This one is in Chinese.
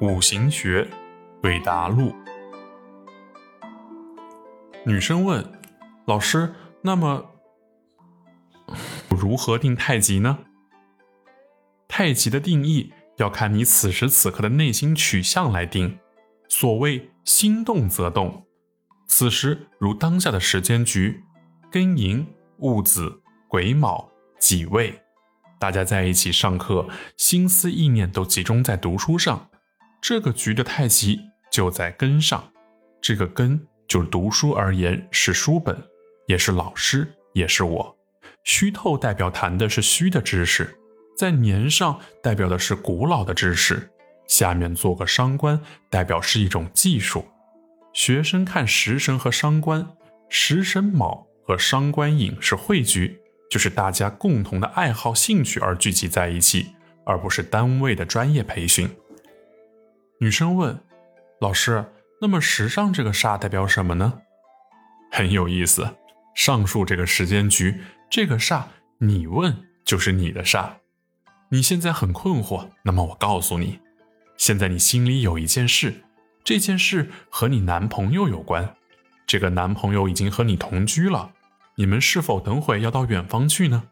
五行学，韦达录。女生问：“老师，那么 如何定太极呢？”太极的定义要看你此时此刻的内心取向来定。所谓心动则动，此时如当下的时间局，庚寅、戊子、癸卯、己未。大家在一起上课，心思意念都集中在读书上，这个局的太极就在根上。这个根就读书而言是书本，也是老师，也是我。虚透代表谈的是虚的知识，在年上代表的是古老的知识。下面做个伤官，代表是一种技术。学生看食神和伤官，食神卯和伤官寅是汇局。就是大家共同的爱好、兴趣而聚集在一起，而不是单位的专业培训。女生问：“老师，那么时尚这个煞代表什么呢？”很有意思，上述这个时间局，这个煞，你问就是你的煞。你现在很困惑，那么我告诉你，现在你心里有一件事，这件事和你男朋友有关，这个男朋友已经和你同居了。你们是否等会要到远方去呢？